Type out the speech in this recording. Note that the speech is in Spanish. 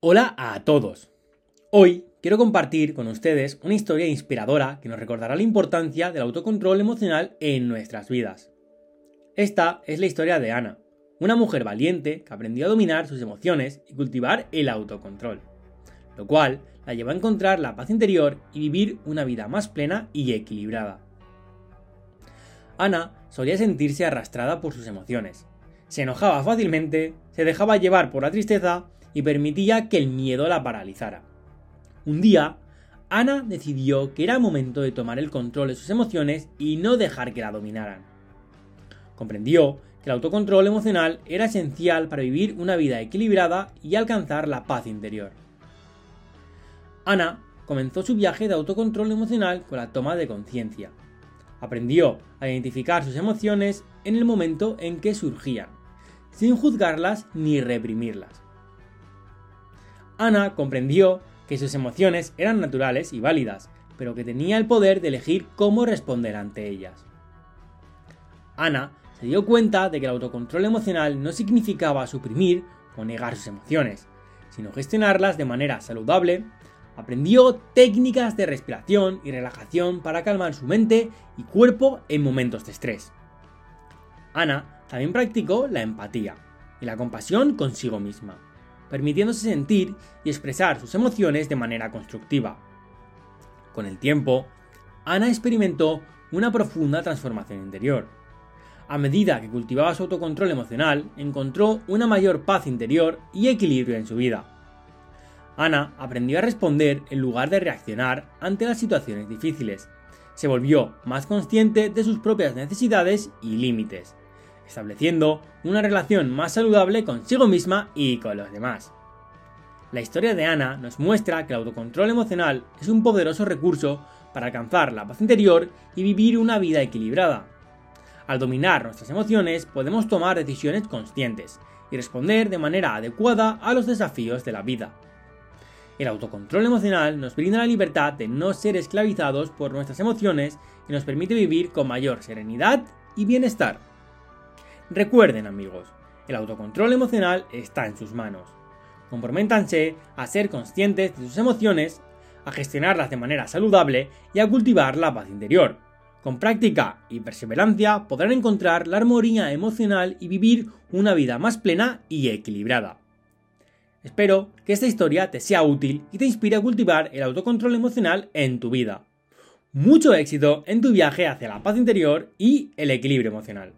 Hola a todos. Hoy quiero compartir con ustedes una historia inspiradora que nos recordará la importancia del autocontrol emocional en nuestras vidas. Esta es la historia de Ana, una mujer valiente que aprendió a dominar sus emociones y cultivar el autocontrol, lo cual la llevó a encontrar la paz interior y vivir una vida más plena y equilibrada. Ana solía sentirse arrastrada por sus emociones. Se enojaba fácilmente, se dejaba llevar por la tristeza y permitía que el miedo la paralizara. Un día, Ana decidió que era momento de tomar el control de sus emociones y no dejar que la dominaran. Comprendió que el autocontrol emocional era esencial para vivir una vida equilibrada y alcanzar la paz interior. Ana comenzó su viaje de autocontrol emocional con la toma de conciencia. Aprendió a identificar sus emociones en el momento en que surgían, sin juzgarlas ni reprimirlas. Ana comprendió que sus emociones eran naturales y válidas, pero que tenía el poder de elegir cómo responder ante ellas. Ana se dio cuenta de que el autocontrol emocional no significaba suprimir o negar sus emociones, sino gestionarlas de manera saludable, aprendió técnicas de respiración y relajación para calmar su mente y cuerpo en momentos de estrés. Ana también practicó la empatía y la compasión consigo misma permitiéndose sentir y expresar sus emociones de manera constructiva. Con el tiempo, Ana experimentó una profunda transformación interior. A medida que cultivaba su autocontrol emocional, encontró una mayor paz interior y equilibrio en su vida. Ana aprendió a responder en lugar de reaccionar ante las situaciones difíciles. Se volvió más consciente de sus propias necesidades y límites, estableciendo una relación más saludable consigo misma y con los demás. La historia de Ana nos muestra que el autocontrol emocional es un poderoso recurso para alcanzar la paz interior y vivir una vida equilibrada. Al dominar nuestras emociones podemos tomar decisiones conscientes y responder de manera adecuada a los desafíos de la vida. El autocontrol emocional nos brinda la libertad de no ser esclavizados por nuestras emociones y nos permite vivir con mayor serenidad y bienestar. Recuerden amigos, el autocontrol emocional está en sus manos. Comprométanse a ser conscientes de sus emociones, a gestionarlas de manera saludable y a cultivar la paz interior. Con práctica y perseverancia podrán encontrar la armonía emocional y vivir una vida más plena y equilibrada. Espero que esta historia te sea útil y te inspire a cultivar el autocontrol emocional en tu vida. Mucho éxito en tu viaje hacia la paz interior y el equilibrio emocional.